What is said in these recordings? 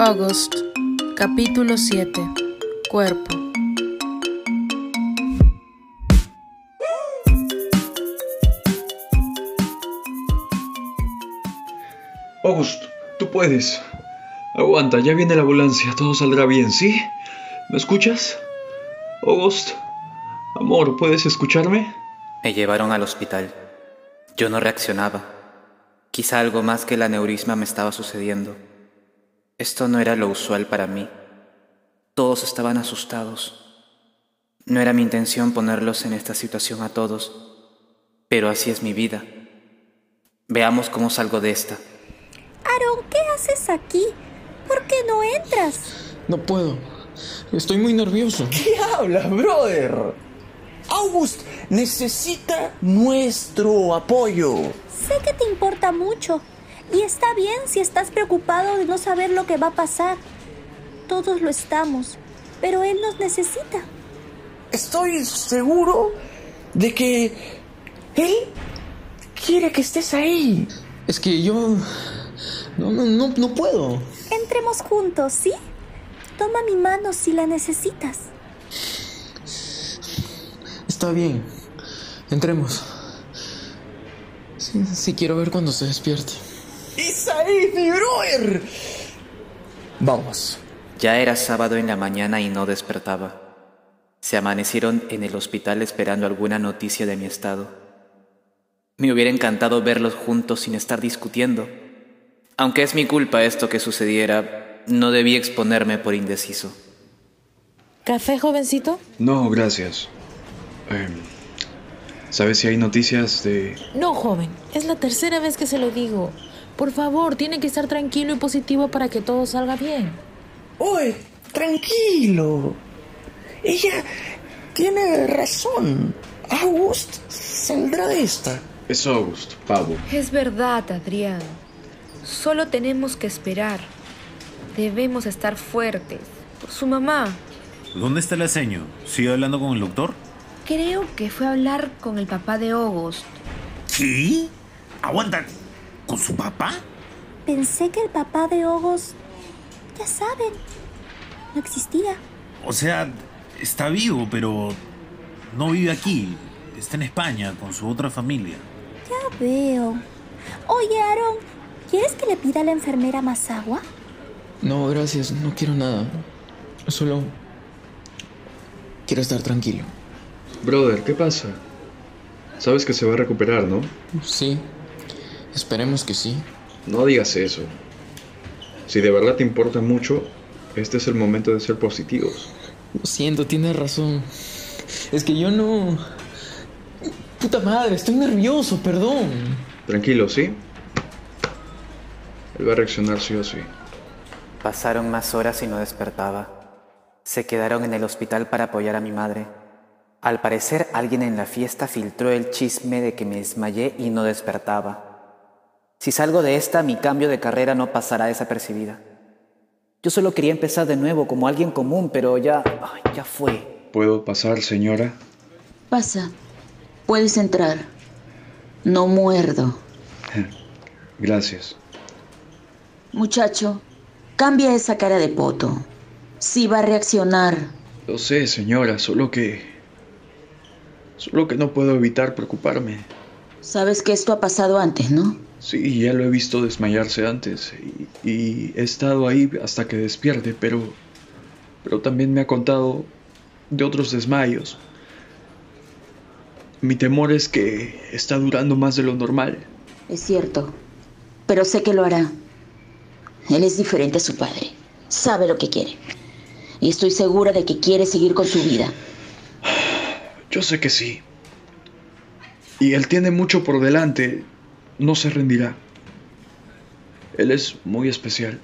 August, capítulo 7. Cuerpo. August, tú puedes. Aguanta, ya viene la ambulancia, todo saldrá bien, ¿sí? ¿Me escuchas? August, amor, ¿puedes escucharme? Me llevaron al hospital. Yo no reaccionaba. Quizá algo más que el aneurisma me estaba sucediendo. Esto no era lo usual para mí. Todos estaban asustados. No era mi intención ponerlos en esta situación a todos, pero así es mi vida. Veamos cómo salgo de esta. Aaron, ¿qué haces aquí? ¿Por qué no entras? No puedo. Estoy muy nervioso. ¿Qué hablas, brother? August necesita nuestro apoyo. Sé que te importa mucho. Y está bien si estás preocupado de no saber lo que va a pasar. Todos lo estamos. Pero él nos necesita. Estoy seguro de que él quiere que estés ahí. Es que yo... No, no, no, no puedo. Entremos juntos, ¿sí? Toma mi mano si la necesitas. Está bien. Entremos. Sí, sí quiero ver cuando se despierte. ¡Es ahí, mi brother! Vamos. Ya era sábado en la mañana y no despertaba. Se amanecieron en el hospital esperando alguna noticia de mi estado. Me hubiera encantado verlos juntos sin estar discutiendo. Aunque es mi culpa esto que sucediera, no debí exponerme por indeciso. ¿Café, jovencito? No, gracias. Em, ¿Sabes si hay noticias de... No, joven. Es la tercera vez que se lo digo. Por favor, tiene que estar tranquilo y positivo para que todo salga bien. Oye, tranquilo. Ella tiene razón. August saldrá de esta. Es August, pavo. Es verdad, Adrián. Solo tenemos que esperar. Debemos estar fuertes. Por su mamá. ¿Dónde está la seño? ¿Sigue hablando con el doctor? Creo que fue a hablar con el papá de August. ¿Qué? Aguanta. ¿Con su papá? Pensé que el papá de Ogos, ya saben, no existía. O sea, está vivo, pero no vive aquí. Está en España con su otra familia. Ya veo. Oye, Aaron, ¿quieres que le pida a la enfermera más agua? No, gracias. No quiero nada. Solo... Quiero estar tranquilo. Brother, ¿qué pasa? Sabes que se va a recuperar, ¿no? Sí. Esperemos que sí. No digas eso. Si de verdad te importa mucho, este es el momento de ser positivos. Lo siento, tienes razón. Es que yo no... Puta madre, estoy nervioso, perdón. Tranquilo, ¿sí? Él va a reaccionar sí o sí. Pasaron más horas y no despertaba. Se quedaron en el hospital para apoyar a mi madre. Al parecer alguien en la fiesta filtró el chisme de que me desmayé y no despertaba. Si salgo de esta, mi cambio de carrera no pasará desapercibida. Yo solo quería empezar de nuevo como alguien común, pero ya, ay, ya fue. ¿Puedo pasar, señora? Pasa. Puedes entrar. No muerdo. Gracias. Muchacho, cambia esa cara de poto. Sí va a reaccionar. Lo sé, señora, solo que... Solo que no puedo evitar preocuparme. Sabes que esto ha pasado antes, ¿no? Sí, ya lo he visto desmayarse antes y, y, he estado ahí hasta que despierte, pero, pero también me ha contado de otros desmayos. Mi temor es que está durando más de lo normal. Es cierto, pero sé que lo hará. Él es diferente a su padre, sabe lo que quiere y estoy segura de que quiere seguir con su vida. Yo sé que sí. Y él tiene mucho por delante no se rendirá. Él es muy especial.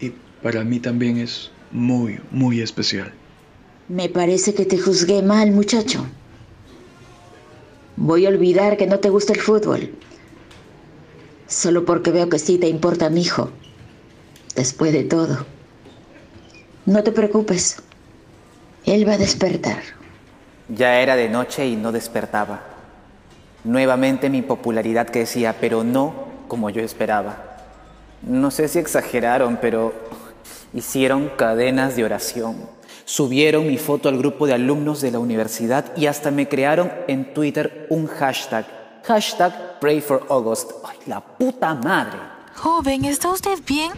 Y para mí también es muy, muy especial. Me parece que te juzgué mal, muchacho. Voy a olvidar que no te gusta el fútbol. Solo porque veo que sí te importa mi hijo. Después de todo. No te preocupes. Él va a despertar. Ya era de noche y no despertaba. Nuevamente mi popularidad crecía, pero no como yo esperaba. No sé si exageraron, pero hicieron cadenas de oración. Subieron mi foto al grupo de alumnos de la universidad y hasta me crearon en Twitter un hashtag. Hashtag Pray for August. ¡Ay, la puta madre! Joven, ¿está usted bien?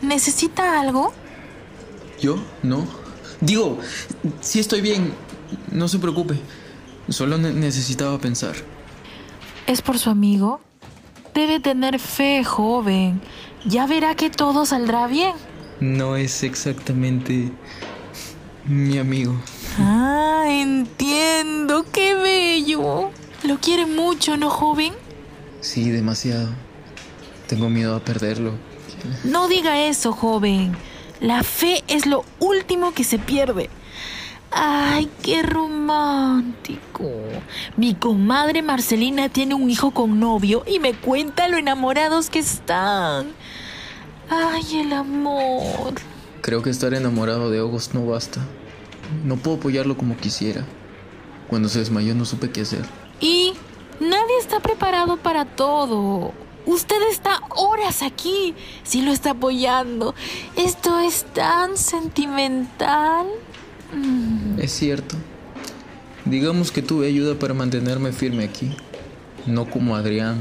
¿Necesita algo? ¿Yo? No. Digo, sí estoy bien. No se preocupe. Solo ne- necesitaba pensar. ¿Es por su amigo? Debe tener fe, joven. Ya verá que todo saldrá bien. No es exactamente mi amigo. Ah, entiendo. Qué bello. Lo quiere mucho, ¿no, joven? Sí, demasiado. Tengo miedo a perderlo. No diga eso, joven. La fe es lo último que se pierde. Ay, qué romántico. Mi comadre Marcelina tiene un hijo con novio y me cuenta lo enamorados que están. Ay, el amor. Creo que estar enamorado de August no basta. No puedo apoyarlo como quisiera. Cuando se desmayó no supe qué hacer. Y nadie está preparado para todo. Usted está horas aquí. Sí lo está apoyando. Esto es tan sentimental. Mm. Es cierto. Digamos que tuve ayuda para mantenerme firme aquí. No como Adrián.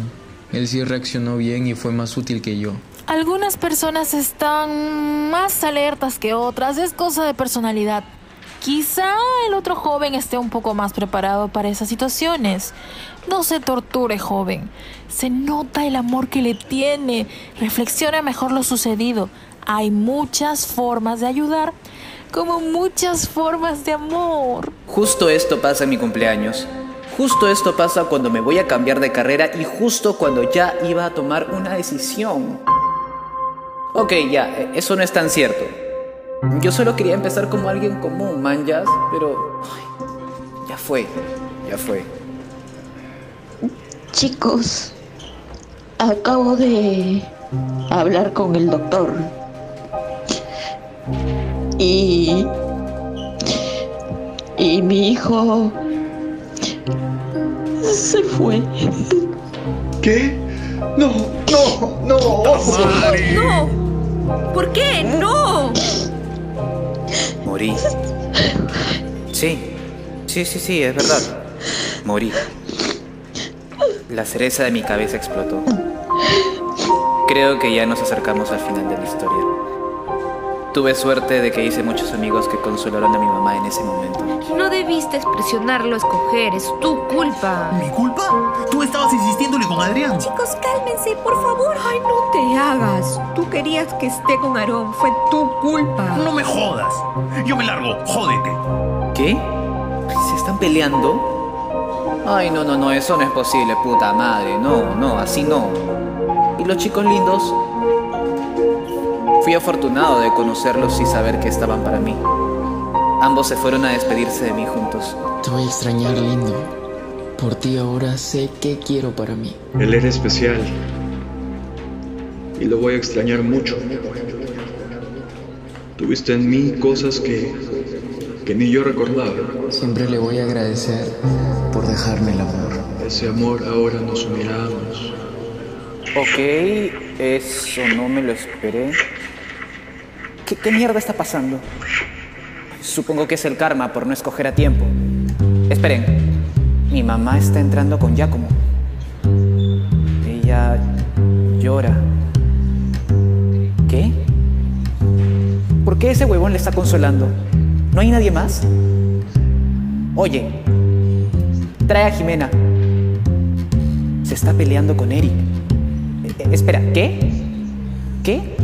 Él sí reaccionó bien y fue más útil que yo. Algunas personas están más alertas que otras. Es cosa de personalidad. Quizá el otro joven esté un poco más preparado para esas situaciones. No se torture, joven. Se nota el amor que le tiene. Reflexiona mejor lo sucedido. Hay muchas formas de ayudar, como muchas formas de amor. Justo esto pasa en mi cumpleaños. Justo esto pasa cuando me voy a cambiar de carrera y justo cuando ya iba a tomar una decisión. Ok, ya, eh, eso no es tan cierto. Yo solo quería empezar como alguien común, manjas, pero... ay, ya fue, ya fue. Chicos, acabo de hablar con el doctor. Y. Y mi hijo. Se fue. ¿Qué? No, no, no. ¡No! ¿Por qué? ¡No! Morí. Sí, sí, sí, sí, es verdad. Morí. La cereza de mi cabeza explotó. Creo que ya nos acercamos al final de la historia. Tuve suerte de que hice muchos amigos que consolaron a mi mamá en ese momento. No debiste presionarlo a escoger, es tu culpa. ¿Mi culpa? Tú estabas insistiéndole con Adrián. Chicos, cálmense, por favor. Ay, no te hagas. Tú querías que esté con Aarón, fue tu culpa. No me jodas. Yo me largo, jódete. ¿Qué? ¿Se están peleando? Ay, no, no, no, eso no es posible, puta madre. No, no, así no. ¿Y los chicos lindos? Fui afortunado de conocerlos y saber que estaban para mí. Ambos se fueron a despedirse de mí juntos. Te voy a extrañar, lindo. Por ti ahora sé qué quiero para mí. Él era especial. Y lo voy a extrañar mucho. Tuviste en mí cosas que. que ni yo recordaba. Siempre le voy a agradecer por dejarme el amor. Ese amor ahora nos uniramos. Ok, eso no me lo esperé. ¿Qué, mierda está pasando? Supongo que es el karma por no escoger a tiempo. Esperen, mi mamá está entrando con Giacomo. Ella llora. ¿Qué? ¿Por qué ese huevón le está consolando? ¿No hay nadie más? Oye, trae a Jimena. Se está peleando con Eric. Eh, espera, ¿qué? ¿Qué?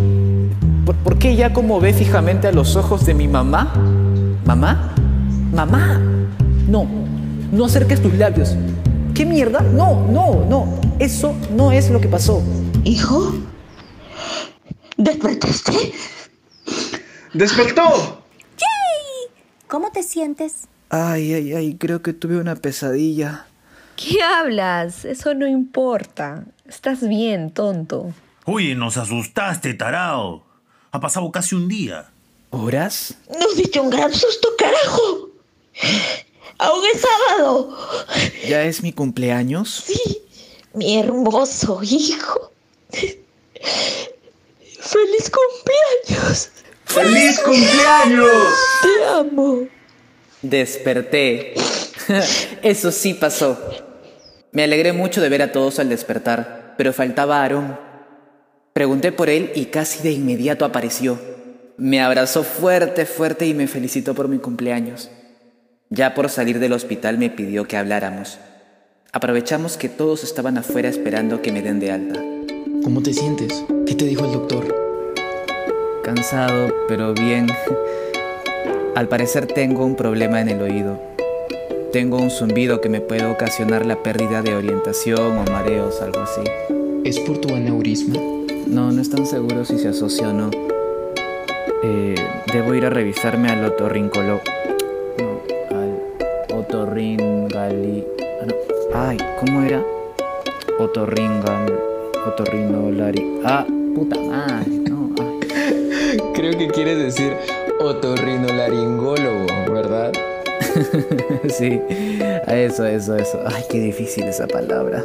¿Por, qué ya como ve fijamente a los ojos de mi mamá? ¿Mamá? ¿Mamá? No, no acerques tus labios. ¿Qué mierda? No, no, no. Eso no es lo que pasó. ¿Hijo? ¿Despertaste? ¡Despertó! ¿Cómo te sientes? Ay, ay, ay, creo que tuve una pesadilla. ¿Qué hablas? Eso no importa. Estás bien, tonto. Oye, nos asustaste, tarao. Ha pasado casi un día. ¿Horas? Nos diste un gran susto, carajo. Aún es sábado. ¿Ya es mi cumpleaños? Sí, mi hermoso hijo. ¡Feliz cumpleaños! ¡Feliz cumpleaños! Te amo. Desperté. Eso sí pasó. Me alegré mucho de ver a todos al despertar, pero faltaba Aarón. Pregunté por él y casi de inmediato apareció. Me abrazó fuerte, fuerte y me felicitó por mi cumpleaños. Ya por salir del hospital me pidió que habláramos. Aprovechamos que todos estaban afuera esperando que me den de alta. ¿Cómo te sientes? ¿Qué te dijo el doctor? Cansado, pero bien. Al parecer tengo un problema en el oído. Tengo un zumbido que me puede ocasionar la pérdida de orientación o mareos, algo así. ¿Es por tu aneurisma? No, no están seguros si se asocia o no. Eh, debo ir a revisarme al otorrincolo... No, al otorringali... ah, no. Ay, ¿cómo era? Otorringal... Otorrinolari... Ah, puta madre, no. ay. Creo que quieres decir otorrinolaringólogo, ¿verdad? sí, a eso, eso, eso. Ay, qué difícil esa palabra.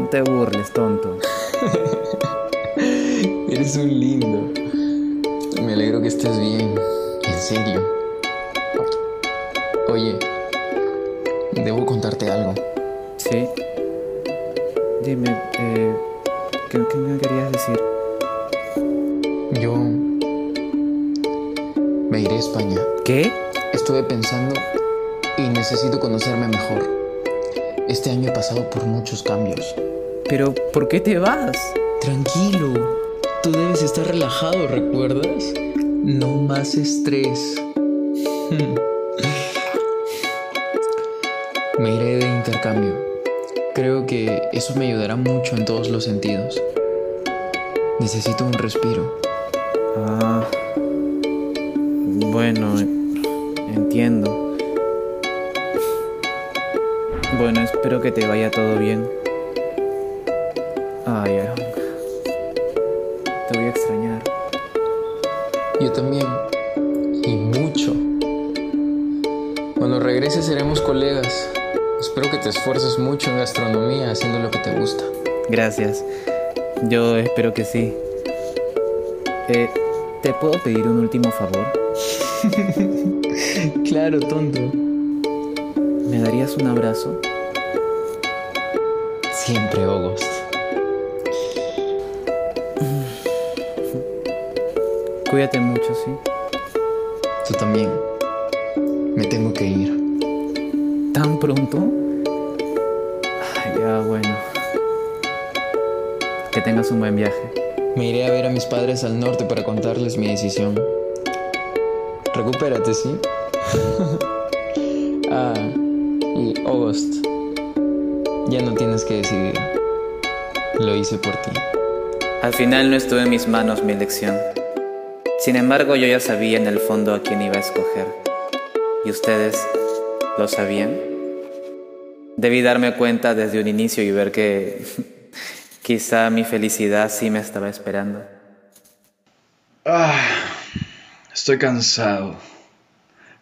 No te burles, tonto. Eres un lindo. Me alegro que estés bien. En serio. Oye, debo contarte algo. Sí. Dime, eh, ¿qué, qué me querías decir? Yo me iré a España. ¿Qué? Estuve pensando y necesito conocerme mejor. Este año he pasado por muchos cambios. Pero, ¿por qué te vas? Tranquilo. Tú debes estar relajado, ¿recuerdas? No más estrés. Me iré de intercambio. Creo que eso me ayudará mucho en todos los sentidos. Necesito un respiro. Ah. Bueno, entiendo. Bueno, espero que te vaya todo bien. Ay, Aaron. Te voy a extrañar. Yo también. Y mucho. Cuando regreses seremos colegas. Espero que te esfuerces mucho en gastronomía haciendo lo que te gusta. Gracias. Yo espero que sí. Eh, ¿Te puedo pedir un último favor? claro, tonto. ¿Me darías un abrazo? Siempre, August. Cuídate mucho, ¿sí? Tú también. Me tengo que ir. ¿Tan pronto? Ay, ya, bueno. Que tengas un buen viaje. Me iré a ver a mis padres al norte para contarles mi decisión. Recupérate, ¿sí? ah, y August. Ya no tienes que decidir. Lo hice por ti. Al final no estuvo en mis manos mi elección. Sin embargo, yo ya sabía en el fondo a quién iba a escoger. ¿Y ustedes lo sabían? Debí darme cuenta desde un inicio y ver que quizá mi felicidad sí me estaba esperando. Ah, estoy cansado.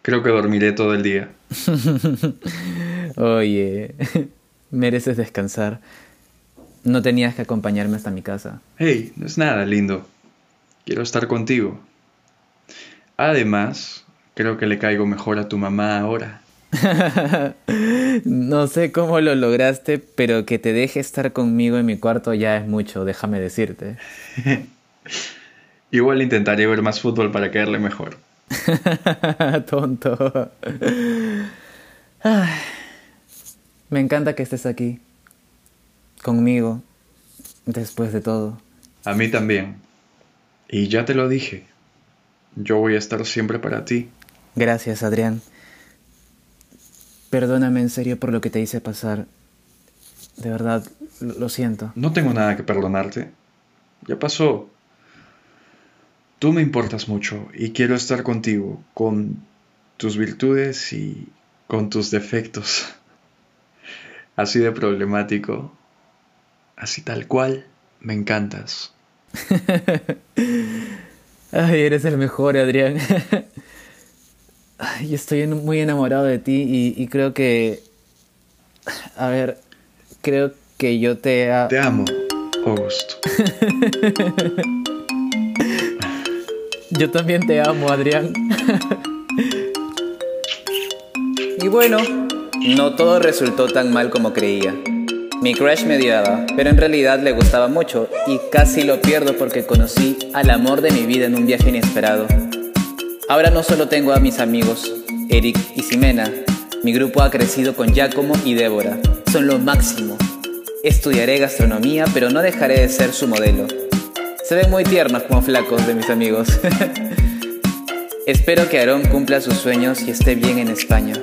Creo que dormiré todo el día. Oye, mereces descansar. No tenías que acompañarme hasta mi casa. Hey, no es nada, lindo. Quiero estar contigo. Además, creo que le caigo mejor a tu mamá ahora. no sé cómo lo lograste, pero que te deje estar conmigo en mi cuarto ya es mucho, déjame decirte. Igual intentaré ver más fútbol para caerle mejor. Tonto. Ay, me encanta que estés aquí. Conmigo. Después de todo. A mí también. Y ya te lo dije. Yo voy a estar siempre para ti. Gracias, Adrián. Perdóname en serio por lo que te hice pasar. De verdad, lo, siento. No tengo nada que perdonarte. Ya pasó. Tú me importas mucho y quiero estar contigo, con tus virtudes y con tus defectos. Así de problemático, así tal cual, me encantas. Ay, eres el mejor, Adrián. Ay, estoy muy enamorado de ti y, y creo que... A ver, creo que yo te... Te amo, August. Yo también te amo, Adrián. y bueno, no todo resultó tan mal como creía. Mi crush me odiaba, pero en realidad le gustaba mucho y casi lo pierdo porque conocí al amor de mi vida en un viaje inesperado. Ahora no solo tengo a mis amigos, Eric y Ximena, mi grupo ha crecido con Giacomo y Débora. Son lo máximo. Estudiaré gastronomía, pero no dejaré de ser su modelo. Se ven muy tiernos como flacos de mis amigos. Espero que Aarón cumpla sus sueños y esté bien en España.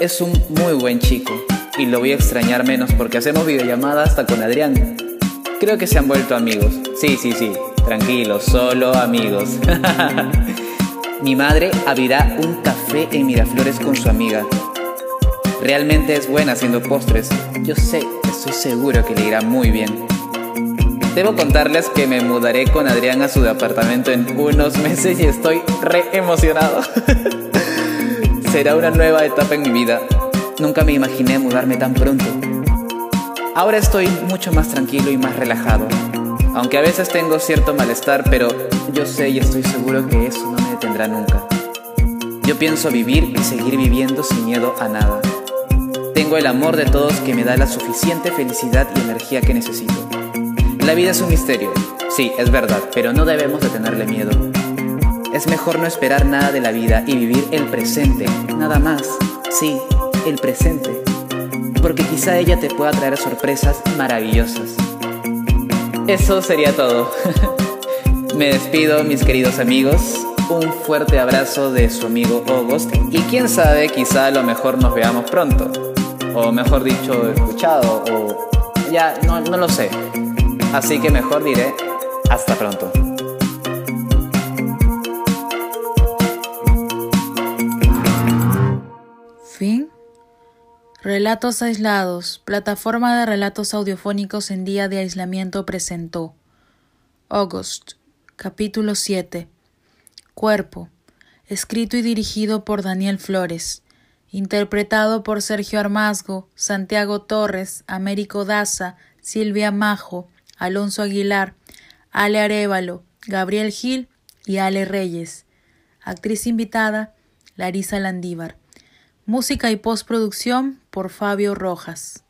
Es un muy buen chico y lo voy a extrañar menos porque hacemos videollamadas hasta con Adrián. Creo que se han vuelto amigos. Sí, sí, sí. Tranquilos, solo amigos. Mi madre abrirá un café en Miraflores con su amiga. Realmente es buena haciendo postres. Yo sé, estoy seguro que le irá muy bien. Debo contarles que me mudaré con Adrián a su departamento en unos meses y estoy re emocionado. Será una nueva etapa en mi vida. Nunca me imaginé mudarme tan pronto. Ahora estoy mucho más tranquilo y más relajado. Aunque a veces tengo cierto malestar, pero yo sé y estoy seguro que eso no me detendrá nunca. Yo pienso vivir y seguir viviendo sin miedo a nada. Tengo el amor de todos que me da la suficiente felicidad y energía que necesito. La vida es un misterio, sí, es verdad, pero no debemos de tenerle miedo. Es mejor no esperar nada de la vida y vivir el presente, nada más. Sí, el presente. Porque quizá ella te pueda traer sorpresas maravillosas. Eso sería todo. Me despido, mis queridos amigos. Un fuerte abrazo de su amigo August. Y quién sabe, quizá a lo mejor nos veamos pronto. O mejor dicho, escuchado. O ya, no, no lo sé. Así que mejor diré hasta pronto. Relatos aislados. Plataforma de relatos audiofónicos en día de aislamiento presentó. August. Capítulo 7. Cuerpo. Escrito y dirigido por Daniel Flores. Interpretado por Sergio Armazgo, Santiago Torres, Américo Daza, Silvia Majo, Alonso Aguilar, Ale Arevalo, Gabriel Gil y Ale Reyes. Actriz invitada, Larisa Landívar. Música y postproducción por Fabio Rojas.